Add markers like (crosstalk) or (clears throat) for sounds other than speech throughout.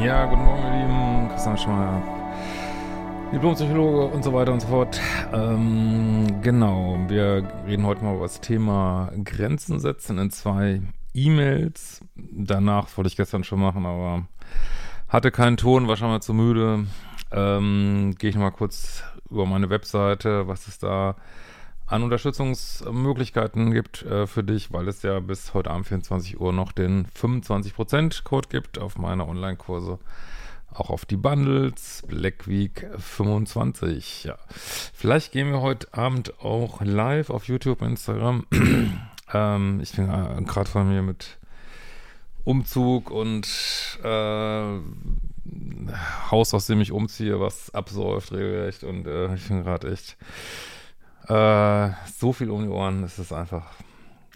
Ja, guten Morgen, ihr Lieben. Christian Schmeier, Diplompsychologe und so weiter und so fort. Ähm, genau, wir reden heute mal über das Thema Grenzen setzen in zwei E-Mails. Danach wollte ich gestern schon machen, aber hatte keinen Ton, war schon mal zu müde. Ähm, Gehe ich nochmal kurz über meine Webseite, was es da an Unterstützungsmöglichkeiten gibt äh, für dich, weil es ja bis heute Abend 24 Uhr noch den 25% Code gibt auf meine Online-Kurse. Auch auf die Bundles, Black Week 25. Ja. Vielleicht gehen wir heute Abend auch live auf YouTube, Instagram. (clears throat) ähm, ich bin äh, gerade von mir mit Umzug und äh, Haus, aus dem ich umziehe, was absäuft regelrecht. Und äh, ich bin gerade echt äh, so viel um die Ohren, es ist einfach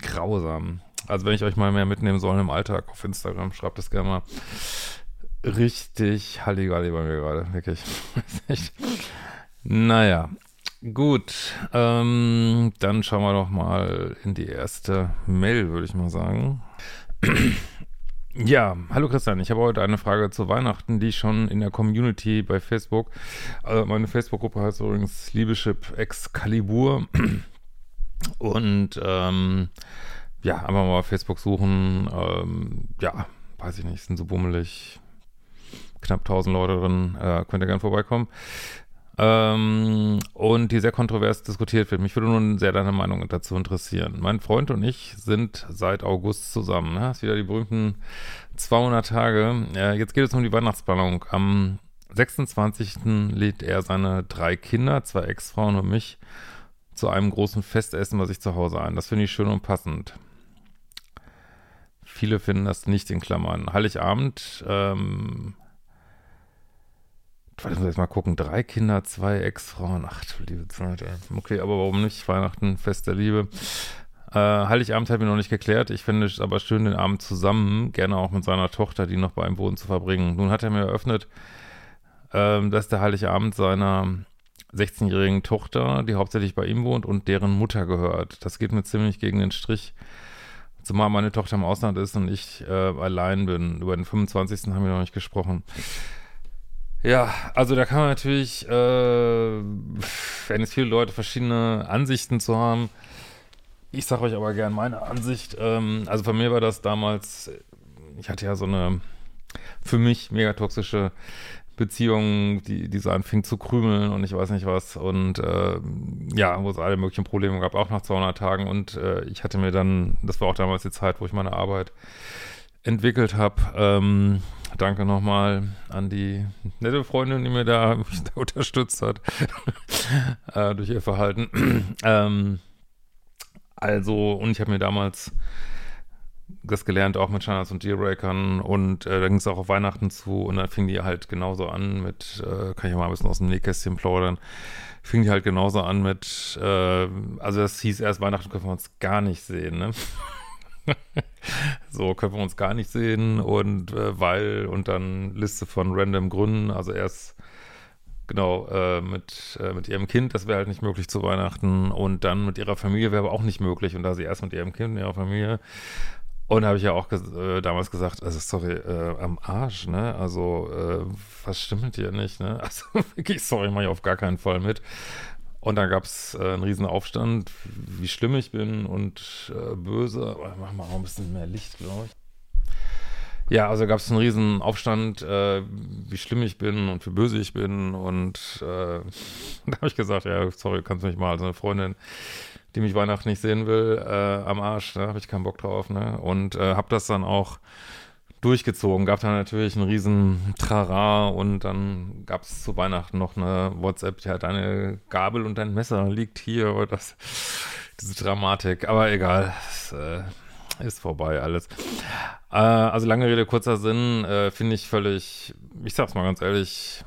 grausam. Also wenn ich euch mal mehr mitnehmen soll im Alltag auf Instagram, schreibt es gerne mal. Richtig Halligalli bei mir gerade, wirklich. (laughs) naja, gut. Ähm, dann schauen wir doch mal in die erste Mail, würde ich mal sagen. Ja, hallo Christian, ich habe heute eine Frage zu Weihnachten, die ich schon in der Community bei Facebook, also meine Facebook-Gruppe heißt übrigens Liebeschip Excalibur. (clears throat) Und ähm, ja, einfach mal Facebook suchen, ähm, ja, weiß ich nicht, sind so bummelig, knapp 1000 Leute drin, äh, könnt ihr gerne vorbeikommen ähm, und die sehr kontrovers diskutiert wird. Mich würde nun sehr deine Meinung dazu interessieren. Mein Freund und ich sind seit August zusammen. Ne? Das ist wieder die berühmten 200 Tage. Äh, jetzt geht es um die Weihnachtsplanung. Am 26. lädt er seine drei Kinder, zwei Ex-Frauen und mich zu einem großen Festessen bei sich zu Hause ein. Das finde ich schön und passend. Viele finden das nicht in Klammern. Heiligabend ähm, Warte, muss ich mal gucken. Drei Kinder, zwei Ex-Frauen. Ach du liebe Zeit. Okay, aber warum nicht? Weihnachten, Fest der Liebe. Äh, Heiligabend hat mir noch nicht geklärt. Ich finde es aber schön, den Abend zusammen, gerne auch mit seiner Tochter, die noch bei ihm wohnt, zu verbringen. Nun hat er mir eröffnet, äh, dass der Heiligabend seiner 16-jährigen Tochter, die hauptsächlich bei ihm wohnt und deren Mutter gehört. Das geht mir ziemlich gegen den Strich. Zumal meine Tochter im Ausland ist und ich äh, allein bin. Über den 25. haben wir noch nicht gesprochen. Ja, also da kann man natürlich, äh, wenn jetzt viele Leute verschiedene Ansichten zu haben, ich sage euch aber gern meine Ansicht. Ähm, also bei mir war das damals, ich hatte ja so eine für mich mega toxische Beziehung, die, die so anfing zu krümeln und ich weiß nicht was. Und äh, ja, wo es alle möglichen Probleme gab, auch nach 200 Tagen. Und äh, ich hatte mir dann, das war auch damals die Zeit, wo ich meine Arbeit entwickelt habe. Ähm, danke nochmal an die nette Freundin, die mir da, (laughs) unterstützt hat (laughs) äh, durch ihr Verhalten. (clears throat) ähm, also, und ich habe mir damals das gelernt, auch mit Shunners und Dealbreakern und äh, da ging es auch auf Weihnachten zu und dann fing die halt genauso an mit, äh, kann ich mal ein bisschen aus dem Nähkästchen plaudern, fing die halt genauso an mit, äh, also das hieß erst Weihnachten können wir uns gar nicht sehen, ne? (laughs) (laughs) so können wir uns gar nicht sehen und äh, weil und dann Liste von random Gründen, also erst genau äh, mit, äh, mit ihrem Kind, das wäre halt nicht möglich zu Weihnachten und dann mit ihrer Familie wäre aber auch nicht möglich und da sie erst mit ihrem Kind ihrer Familie und habe ich ja auch äh, damals gesagt, also sorry, äh, am Arsch, ne? Also, äh, was stimmt mit dir nicht, ne? (laughs) Also wirklich, sorry, mache ich auf gar keinen Fall mit. Und dann gab es äh, einen riesen Aufstand, wie schlimm ich bin und äh, böse. Aber machen wir auch ein bisschen mehr Licht, glaube ich. Ja, also gab es einen riesen Aufstand, äh, wie schlimm ich bin und wie böse ich bin. Und äh, (laughs) da habe ich gesagt, ja, sorry, kannst du mich mal als eine Freundin, die mich Weihnachten nicht sehen will, äh, am Arsch, da ne? habe ich keinen Bock drauf. Ne? Und äh, habe das dann auch durchgezogen. Gab dann natürlich einen riesen Trara und dann gab es zu Weihnachten noch eine WhatsApp, ja, deine Gabel und dein Messer liegt hier oder das, diese Dramatik. Aber egal, es, äh, ist vorbei alles. Äh, also lange Rede, kurzer Sinn, äh, finde ich völlig, ich sag's mal ganz ehrlich,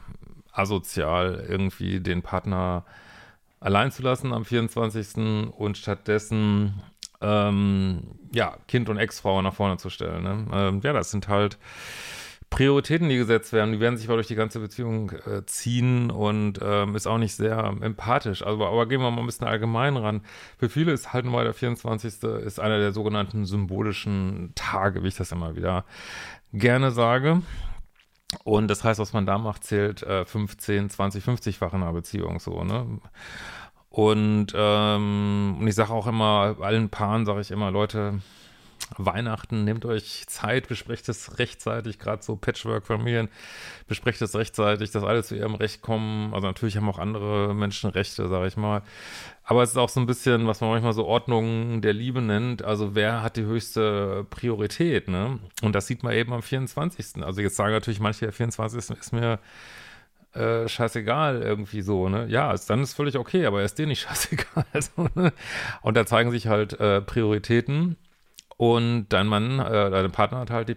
asozial, irgendwie den Partner allein zu lassen am 24. und stattdessen ähm, ja, Kind und Ex-Frau nach vorne zu stellen. Ne? Ähm, ja, das sind halt Prioritäten, die gesetzt werden. Die werden sich aber durch die ganze Beziehung äh, ziehen und ähm, ist auch nicht sehr empathisch. Also, aber gehen wir mal ein bisschen allgemein ran. Für viele ist halt mal der 24. ist einer der sogenannten symbolischen Tage, wie ich das immer wieder gerne sage. Und das heißt, was man da macht, zählt äh, 15, 20, 50-fach in einer Beziehung so, ne? Und, ähm, und ich sage auch immer, allen Paaren sage ich immer, Leute, Weihnachten, nehmt euch Zeit, besprecht es rechtzeitig, gerade so Patchwork-Familien, besprecht es rechtzeitig, dass alle zu ihrem Recht kommen. Also natürlich haben auch andere Menschen Rechte, sage ich mal. Aber es ist auch so ein bisschen, was man manchmal so Ordnung der Liebe nennt. Also wer hat die höchste Priorität, ne? Und das sieht man eben am 24. Also jetzt sagen natürlich manche, der 24. ist mir äh, scheißegal irgendwie so, ne? Ja, ist, dann ist völlig okay, aber er ist dir nicht (laughs) scheißegal. so, ne? Und da zeigen sich halt äh, Prioritäten und dein Mann, äh, dein Partner hat halt die,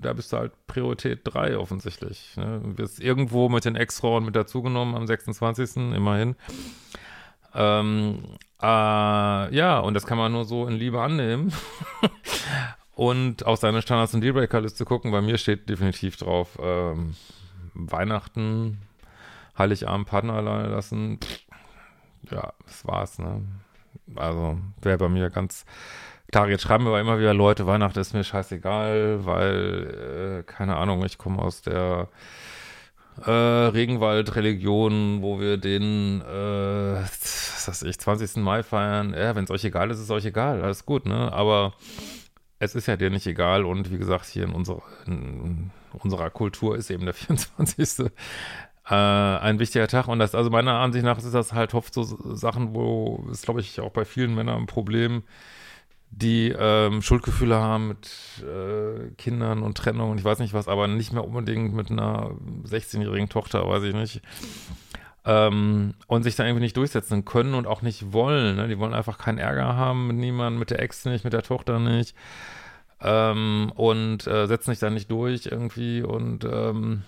da bist du halt Priorität 3 offensichtlich. Ne? Wirst irgendwo mit den Ex-Frauen mit dazugenommen am 26. immerhin. Ähm, äh, ja, und das kann man nur so in Liebe annehmen. (laughs) und auf seine Standards- und Dealbreaker-Liste gucken. Bei mir steht definitiv drauf, ähm, Weihnachten, Heiligabend, Partner alleine lassen. Ja, das war's, ne? Also, wäre bei mir ganz Klar, jetzt schreiben wir immer wieder Leute, Weihnachten ist mir scheißegal, weil, äh, keine Ahnung, ich komme aus der äh, Regenwald-Religion, wo wir den, äh, was weiß ich, 20. Mai feiern. Ja, wenn es euch egal ist, ist es euch egal, alles gut, ne? Aber es ist ja dir nicht egal und wie gesagt, hier in unserer, in unserer Kultur ist eben der (laughs) 24. Äh, ein wichtiger Tag und das, also meiner Ansicht nach ist das halt oft so Sachen, wo es, glaube ich, auch bei vielen Männern ein Problem die ähm, Schuldgefühle haben mit äh, Kindern und Trennung und ich weiß nicht was, aber nicht mehr unbedingt mit einer 16-jährigen Tochter, weiß ich nicht. Ähm, und sich da irgendwie nicht durchsetzen können und auch nicht wollen. Ne? Die wollen einfach keinen Ärger haben mit niemandem, mit der Ex nicht, mit der Tochter nicht. Ähm, und äh, setzen sich da nicht durch irgendwie und ähm,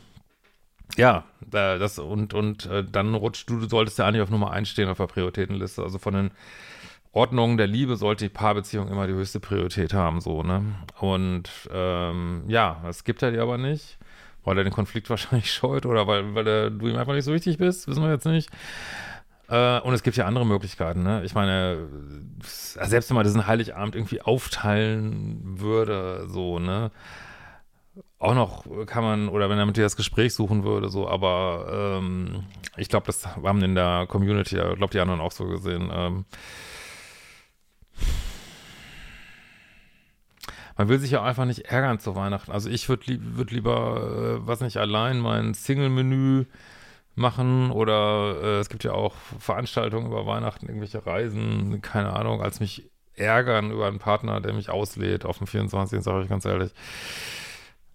ja, das und und äh, dann rutscht du, du solltest ja eigentlich auf Nummer 1 stehen auf der Prioritätenliste. Also von den Ordnung der Liebe sollte die Paarbeziehung immer die höchste Priorität haben, so, ne? Und ähm, ja, das gibt er dir aber nicht, weil er den Konflikt (laughs) wahrscheinlich scheut oder weil, weil er, du ihm einfach nicht so wichtig bist, wissen wir jetzt nicht. Äh, und es gibt ja andere Möglichkeiten, ne? Ich meine, selbst wenn man diesen Heiligabend irgendwie aufteilen würde, so, ne? Auch noch kann man, oder wenn er mit dir das Gespräch suchen würde, so, aber ähm, ich glaube, das haben in der Community, ich glaube, die anderen auch so gesehen, ähm, man will sich ja einfach nicht ärgern zu Weihnachten. Also ich würde li würd lieber, äh, was nicht, allein mein Single-Menü machen oder äh, es gibt ja auch Veranstaltungen über Weihnachten, irgendwelche Reisen, keine Ahnung, als mich ärgern über einen Partner, der mich auslädt auf dem 24. sage ich ganz ehrlich.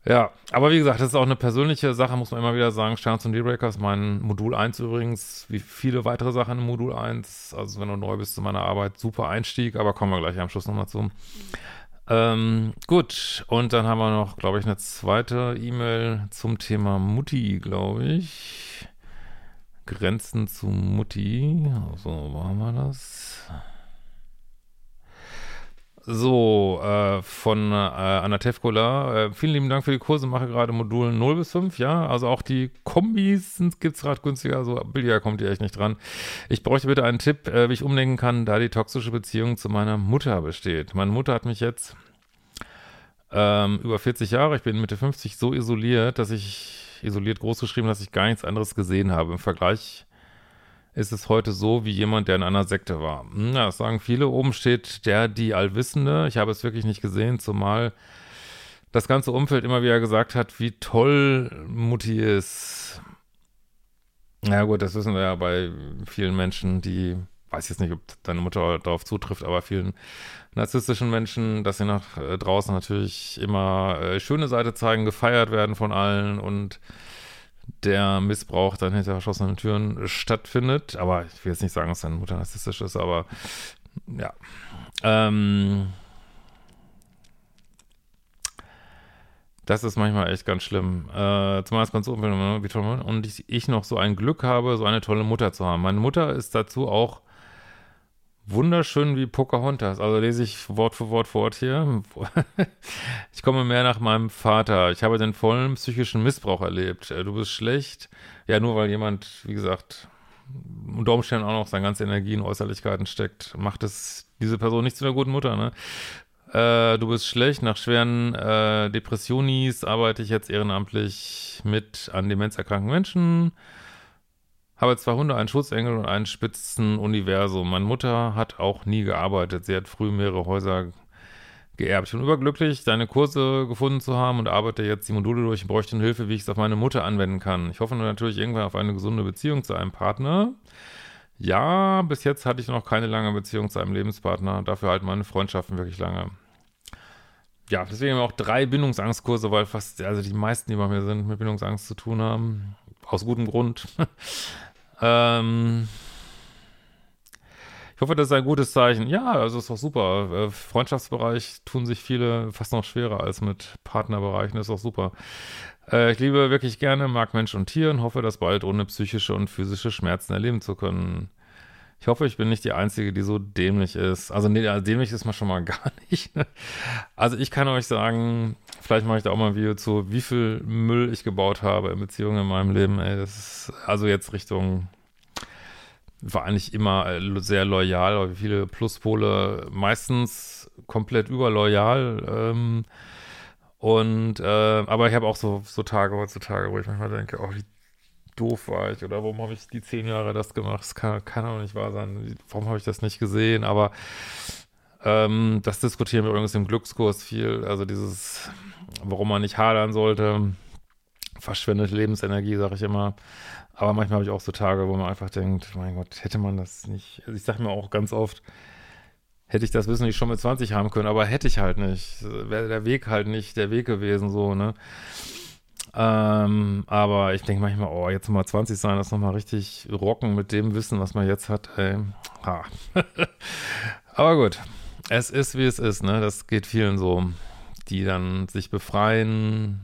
Ja, aber wie gesagt, das ist auch eine persönliche Sache, muss man immer wieder sagen. Sterns und Dealbreakers, mein Modul 1 übrigens, wie viele weitere Sachen im Modul 1. Also wenn du neu bist zu meiner Arbeit, super Einstieg, aber kommen wir gleich am Schluss nochmal zu. Ähm, gut, und dann haben wir noch, glaube ich, eine zweite E-Mail zum Thema Mutti, glaube ich. Grenzen zu Mutti. So, wo haben wir das? So, äh, von äh, Anna Tefkola. Äh, vielen lieben Dank für die Kurse. Mache gerade Module 0 bis 5, ja. Also auch die Kombis gibt es gerade günstiger. So billiger kommt ihr echt nicht dran. Ich bräuchte bitte einen Tipp, äh, wie ich umlenken kann, da die toxische Beziehung zu meiner Mutter besteht. Meine Mutter hat mich jetzt ähm, über 40 Jahre, ich bin Mitte 50, so isoliert, dass ich, isoliert großgeschrieben, dass ich gar nichts anderes gesehen habe. Im Vergleich ist es heute so wie jemand, der in einer Sekte war. Hm, ja, das sagen viele. Oben steht der, die Allwissende. Ich habe es wirklich nicht gesehen, zumal das ganze Umfeld immer wieder gesagt hat, wie toll Mutti ist. Ja gut, das wissen wir ja bei vielen Menschen, die weiß jetzt nicht, ob deine Mutter darauf zutrifft, aber vielen narzisstischen Menschen, dass sie nach äh, draußen natürlich immer äh, schöne Seite zeigen, gefeiert werden von allen und der Missbrauch dann hinter verschlossenen Türen stattfindet. Aber ich will jetzt nicht sagen, dass deine Mutter narzisstisch ist, aber ja. Ähm, das ist manchmal echt ganz schlimm. Äh, zumal es ganz so wie toll und ich, ich noch so ein Glück habe, so eine tolle Mutter zu haben. Meine Mutter ist dazu auch wunderschön wie Pocahontas. Also lese ich Wort für Wort Wort hier. (laughs) Ich komme mehr nach meinem Vater. Ich habe den vollen psychischen Missbrauch erlebt. Äh, du bist schlecht. Ja, nur weil jemand, wie gesagt, unter Umständen auch noch seine ganze Energie in Äußerlichkeiten steckt, macht es diese Person nicht zu einer guten Mutter, ne? Äh, du bist schlecht. Nach schweren äh, Depressionis arbeite ich jetzt ehrenamtlich mit an demenzerkrankten Menschen. Habe zwei Hunde, einen Schutzengel und ein Spitzenuniversum. Meine Mutter hat auch nie gearbeitet. Sie hat früh mehrere Häuser geerbt. Ich bin überglücklich, deine Kurse gefunden zu haben und arbeite jetzt die Module durch. Ich bräuchte Hilfe, wie ich es auf meine Mutter anwenden kann. Ich hoffe natürlich irgendwann auf eine gesunde Beziehung zu einem Partner. Ja, bis jetzt hatte ich noch keine lange Beziehung zu einem Lebenspartner. Dafür halten meine Freundschaften wirklich lange. Ja, deswegen auch drei Bindungsangstkurse, weil fast, also die meisten, die bei mir sind, mit Bindungsangst zu tun haben. Aus gutem Grund. Ähm, ich hoffe, das ist ein gutes Zeichen. Ja, also ist doch super. Äh, Freundschaftsbereich tun sich viele fast noch schwerer als mit Partnerbereichen. Das ist doch super. Äh, ich liebe wirklich gerne, mag Mensch und Tier und hoffe, das bald ohne psychische und physische Schmerzen erleben zu können. Ich hoffe, ich bin nicht die Einzige, die so dämlich ist. Also, nee, dämlich ist man schon mal (laughs) gar nicht. Ne? Also, ich kann euch sagen, vielleicht mache ich da auch mal ein Video zu, wie viel Müll ich gebaut habe in Beziehungen in meinem Leben. Ey, ist also jetzt Richtung, war eigentlich immer äh, sehr loyal, aber viele Pluspole, meistens komplett überloyal. Ähm, und, äh, aber ich habe auch so, so Tage heutzutage, wo ich manchmal denke, oh, wie doof war ich oder warum habe ich die zehn Jahre das gemacht? Das kann, kann auch nicht wahr sein. Warum habe ich das nicht gesehen? Aber ähm, das diskutieren wir übrigens im Glückskurs viel. Also dieses, warum man nicht hadern sollte, verschwendete Lebensenergie, sage ich immer. Aber manchmal habe ich auch so Tage, wo man einfach denkt, mein Gott, hätte man das nicht. Also ich sage mir auch ganz oft, hätte ich das Wissen nicht schon mit 20 haben können, aber hätte ich halt nicht. Wäre der Weg halt nicht der Weg gewesen, so, ne? Ähm, aber ich denke manchmal, oh, jetzt mal 20 sein, das nochmal richtig rocken mit dem Wissen, was man jetzt hat. Ey. Ha. (laughs) aber gut, es ist, wie es ist, ne? Das geht vielen so, die dann sich befreien,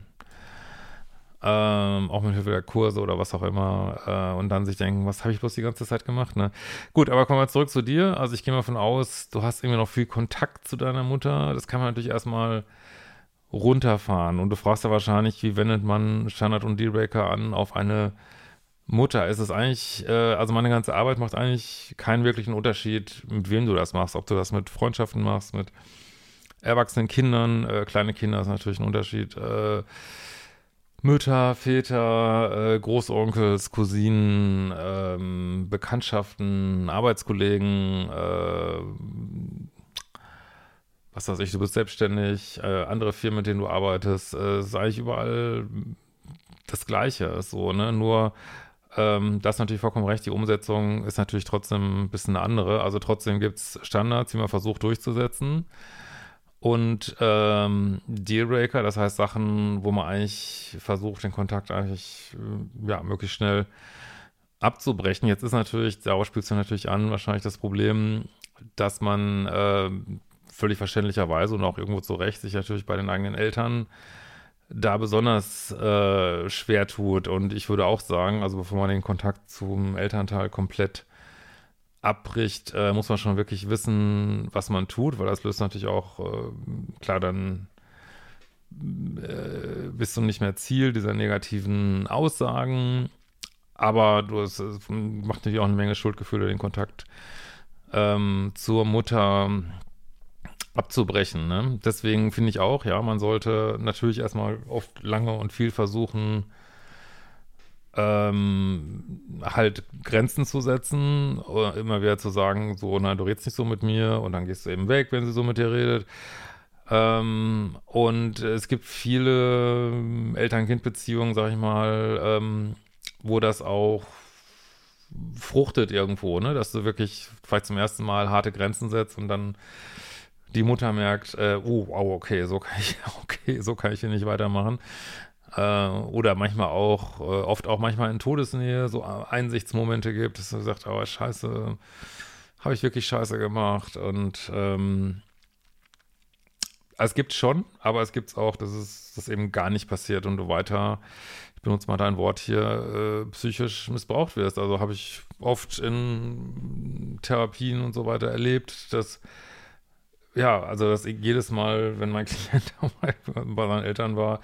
ähm, auch mit Hilfe der Kurse oder was auch immer, äh, und dann sich denken, was habe ich bloß die ganze Zeit gemacht, ne? Gut, aber kommen wir zurück zu dir. Also ich gehe mal von aus, du hast irgendwie noch viel Kontakt zu deiner Mutter. Das kann man natürlich erstmal runterfahren. Und du fragst ja wahrscheinlich, wie wendet man Standard und Dealbreaker an auf eine Mutter? Ist es eigentlich, äh, also meine ganze Arbeit macht eigentlich keinen wirklichen Unterschied, mit wem du das machst. Ob du das mit Freundschaften machst, mit erwachsenen Kindern, äh, kleine Kinder ist natürlich ein Unterschied. Äh, Mütter, Väter, äh, Großonkels, Cousinen, ähm, Bekanntschaften, Arbeitskollegen, äh, was weiß ich, du bist selbstständig, äh, andere Firmen, mit denen du arbeitest, äh, ist eigentlich überall das Gleiche, so, ne, nur ähm, das ist natürlich vollkommen recht, die Umsetzung ist natürlich trotzdem ein bisschen eine andere, also trotzdem gibt es Standards, die man versucht durchzusetzen. Und ähm, Dealbreaker, das heißt Sachen, wo man eigentlich versucht, den Kontakt eigentlich, äh, ja, möglichst schnell abzubrechen. Jetzt ist natürlich, darauf spielst du natürlich an, wahrscheinlich das Problem, dass man äh, völlig verständlicherweise und auch irgendwo zu Recht sich natürlich bei den eigenen Eltern da besonders äh, schwer tut. Und ich würde auch sagen, also bevor man den Kontakt zum Elternteil komplett abbricht, äh, muss man schon wirklich wissen, was man tut, weil das löst natürlich auch, äh, klar, dann äh, bist du nicht mehr Ziel dieser negativen Aussagen, aber du es macht natürlich auch eine Menge Schuldgefühle, den Kontakt ähm, zur Mutter abzubrechen. Ne? Deswegen finde ich auch, ja, man sollte natürlich erstmal oft lange und viel versuchen, ähm, halt Grenzen zu setzen, oder immer wieder zu sagen, so, na, du redest nicht so mit mir und dann gehst du eben weg, wenn sie so mit dir redet. Ähm, und es gibt viele Eltern-Kind-Beziehungen, sag ich mal, ähm, wo das auch fruchtet irgendwo, ne? Dass du wirklich vielleicht zum ersten Mal harte Grenzen setzt und dann die Mutter merkt, äh, oh, wow, okay, so kann ich, (laughs) okay, so kann ich hier nicht weitermachen. Äh, oder manchmal auch, äh, oft auch manchmal in Todesnähe so Einsichtsmomente gibt, dass du sagst, oh, scheiße, habe ich wirklich scheiße gemacht und ähm, es gibt schon, aber es gibt auch, dass es das eben gar nicht passiert und du weiter, ich benutze mal dein Wort hier, äh, psychisch missbraucht wirst. Also habe ich oft in Therapien und so weiter erlebt, dass ja, also dass ich jedes Mal, wenn mein (laughs) Klient bei seinen Eltern war,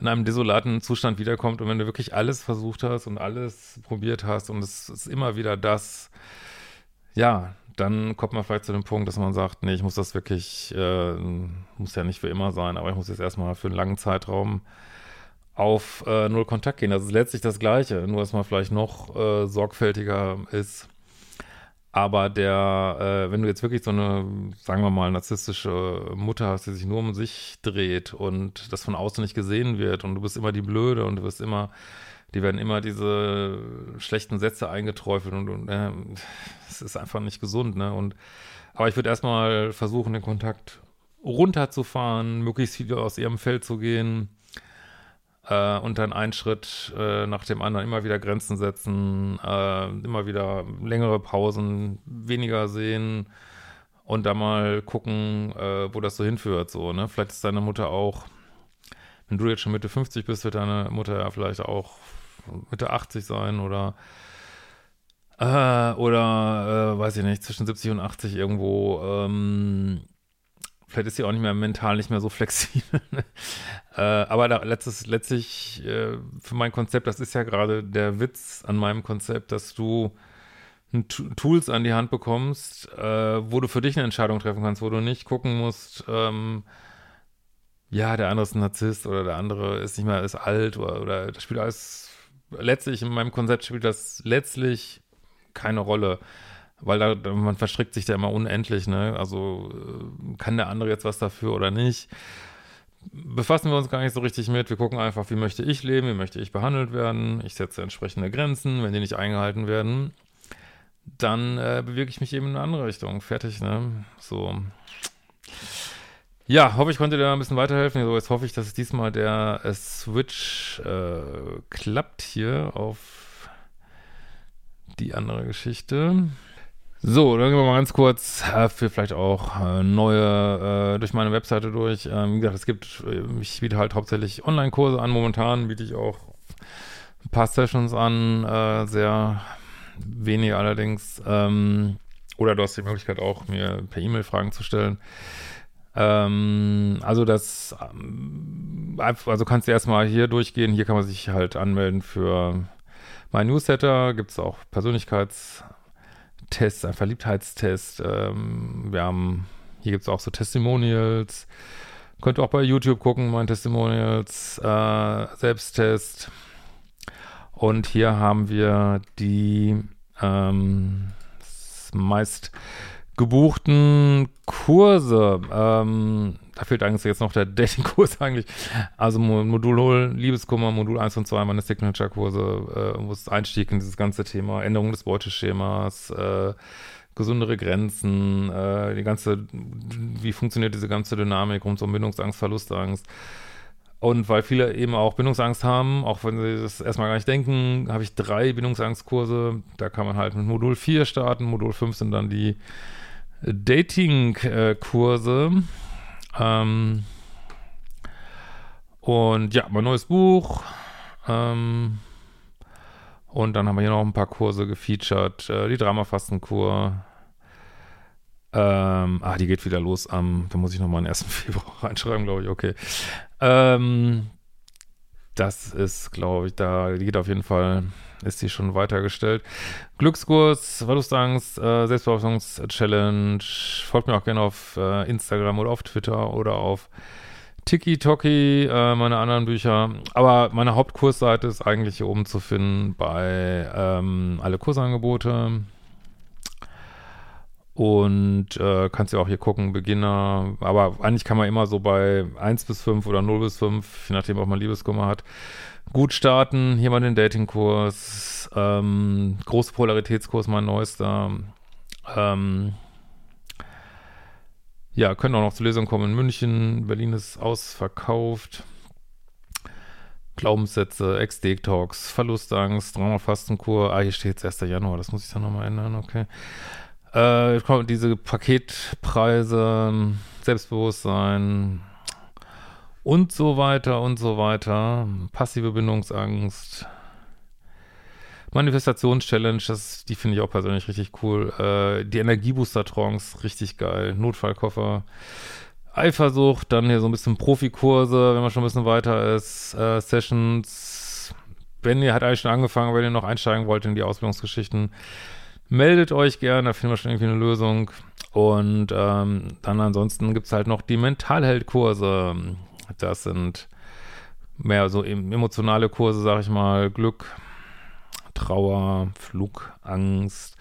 in einem desolaten Zustand wiederkommt und wenn du wirklich alles versucht hast und alles probiert hast und es ist immer wieder das, ja, dann kommt man vielleicht zu dem Punkt, dass man sagt, nee, ich muss das wirklich, äh, muss ja nicht für immer sein, aber ich muss jetzt erstmal für einen langen Zeitraum auf äh, Null Kontakt gehen. Das ist letztlich das Gleiche, nur dass man vielleicht noch äh, sorgfältiger ist. Aber der, äh, wenn du jetzt wirklich so eine, sagen wir mal, narzisstische Mutter hast, die sich nur um sich dreht und das von außen nicht gesehen wird und du bist immer die Blöde und du wirst immer die werden immer diese schlechten Sätze eingeträufelt und, und äh, es ist einfach nicht gesund, ne? Und aber ich würde erstmal versuchen, den Kontakt runterzufahren, möglichst viel aus ihrem Feld zu gehen äh, und dann einen Schritt äh, nach dem anderen immer wieder Grenzen setzen, äh, immer wieder längere Pausen, weniger sehen und da mal gucken, äh, wo das so hinführt. So, ne? Vielleicht ist deine Mutter auch, wenn du jetzt schon Mitte 50 bist, wird deine Mutter ja vielleicht auch Mitte 80 sein oder äh, oder äh, weiß ich nicht, zwischen 70 und 80 irgendwo. Ähm, vielleicht ist sie auch nicht mehr mental nicht mehr so flexibel. (laughs) Ne? äh, aber da, letztes, letztlich äh, für mein Konzept, das ist ja gerade der Witz an meinem Konzept, dass du Tools an die Hand bekommst, äh, wo du für dich eine Entscheidung treffen kannst, wo du nicht gucken musst, ähm, ja, der andere ist ein Narzisst oder der andere ist nicht mehr, ist alt oder, oder das spielt alles letztlich in meinem Konzept spielt das letztlich keine Rolle, weil da, man verstrickt sich da immer unendlich, ne? Also äh, kann der andere jetzt was dafür oder nicht? Befassen wir uns gar nicht so richtig mit. Wir gucken einfach, wie möchte ich leben, wie möchte ich behandelt werden. Ich setze entsprechende Grenzen, wenn die nicht eingehalten werden, dann äh, bewege ich mich eben in eine andere Richtung. Fertig, ne? So. Ja, hoffe ich konnte dir da ein bisschen weiterhelfen. So, jetzt hoffe ich, dass diesmal der äh, Switch äh, klappt hier auf die andere Geschichte. So, dann gehen wir mal ganz kurz äh, für vielleicht auch äh, neue äh, durch meine Webseite durch. Ähm, wie gesagt, es gibt, äh, ich biete halt hauptsächlich Online-Kurse an. Momentan biete ich auch ein paar Sessions an, äh, sehr wenige allerdings. Ähm, oder du hast die Möglichkeit auch, mir per E-Mail Fragen zu stellen. Ähm, also das, ähm, also kannst du erstmal hier durchgehen. Hier kann man sich halt anmelden für mein Newsletter. Gibt es auch Persönlichkeitstests, ein Verliebtheitstest. Ähm, wir haben, hier gibt es auch so Testimonials. Könnt ihr auch bei YouTube gucken, mein Testimonials, äh, Selbsttest. Und hier haben wir die ähm, meist gebuchten Kurse. Ähm, da fehlt eigentlich jetzt noch der Dating-Kurs (laughs) eigentlich. Also Modul Liebeskummer, Modul 1 und 2, meine Signature-Kurse, äh, wo es Einstieg in dieses ganze Thema, Änderung des Beuteschemas, äh, gesundere Grenzen, äh, die ganze, wie funktioniert diese ganze Dynamik rund um Bindungsangst, Verlustangst. Und weil viele eben auch Bindungsangst haben, auch wenn sie das erstmal gar nicht denken, habe ich drei Bindungsangstkurse. Da kann man halt mit Modul 4 starten. Modul 5 sind dann die Dating-Kurse. Ähm, und ja, mein neues Buch. Ähm, und dann haben wir hier noch ein paar Kurse gefeatured. Äh, die Dramafastenkur. Ähm, ah, die geht wieder los am, da muss ich nochmal den 1. Februar reinschreiben, glaube ich, okay. Ähm, das ist, glaube ich, da geht auf jeden Fall ist die schon weitergestellt. Glückskurs, Verlustangst, äh, Selbstbehauptungs-Challenge. Folgt mir auch gerne auf äh, Instagram oder auf Twitter oder auf Tiki-Toki, äh, meine anderen Bücher. Aber meine Hauptkursseite ist eigentlich hier oben zu finden bei ähm, alle Kursangebote. Und äh, kannst ja auch hier gucken, Beginner. Aber eigentlich kann man immer so bei 1 bis 5 oder 0 bis 5, je nachdem, ob man Liebeskummer hat, gut starten. Hier mal den Datingkurs. ähm, große Polaritätskurs, mein neuester. Ähm, ja, können auch noch zur Lesung kommen in München. Berlin ist ausverkauft. Glaubenssätze, Ex-Talks, Verlustangst, Drama-Fastenkur. Ah, hier steht jetzt 1. Januar, das muss ich dann nochmal ändern, okay. Äh, diese Paketpreise, Selbstbewusstsein und so weiter und so weiter. Passive Bindungsangst. Manifestations-Challenge, die finde ich auch persönlich richtig cool. Äh, die Energiebooster-Trance, richtig geil. Notfallkoffer. Eifersucht, dann hier so ein bisschen Profikurse, wenn man schon ein bisschen weiter ist. Äh, Sessions. Wenn ihr hat eigentlich schon angefangen, wenn ihr noch einsteigen wollt in die Ausbildungsgeschichten, meldet euch gerne, da finden wir schon irgendwie eine Lösung. Und ähm, dann ansonsten gibt es halt noch die Mentalheldkurse. Das sind mehr so emotionale Kurse, sag ich mal, Glück, Trauer, Flugangst,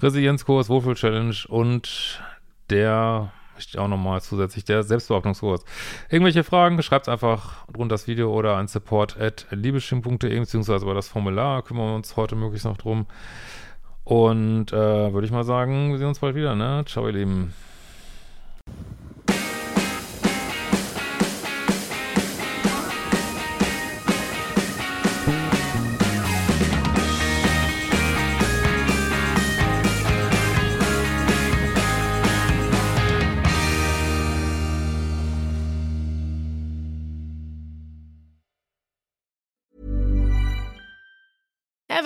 Resilienzkurs, Wohlfühl-Challenge und der, ich auch nochmal zusätzlich, der Selbstbehauptungskurs. Irgendwelche Fragen, schreibt einfach drunter das Video oder an support.liebeschimm.de beziehungsweise über das Formular kümmern wir uns heute möglichst noch drum. Und äh, würde ich mal sagen, wir sehen uns bald wieder, ne? Ciao, ihr Lieben.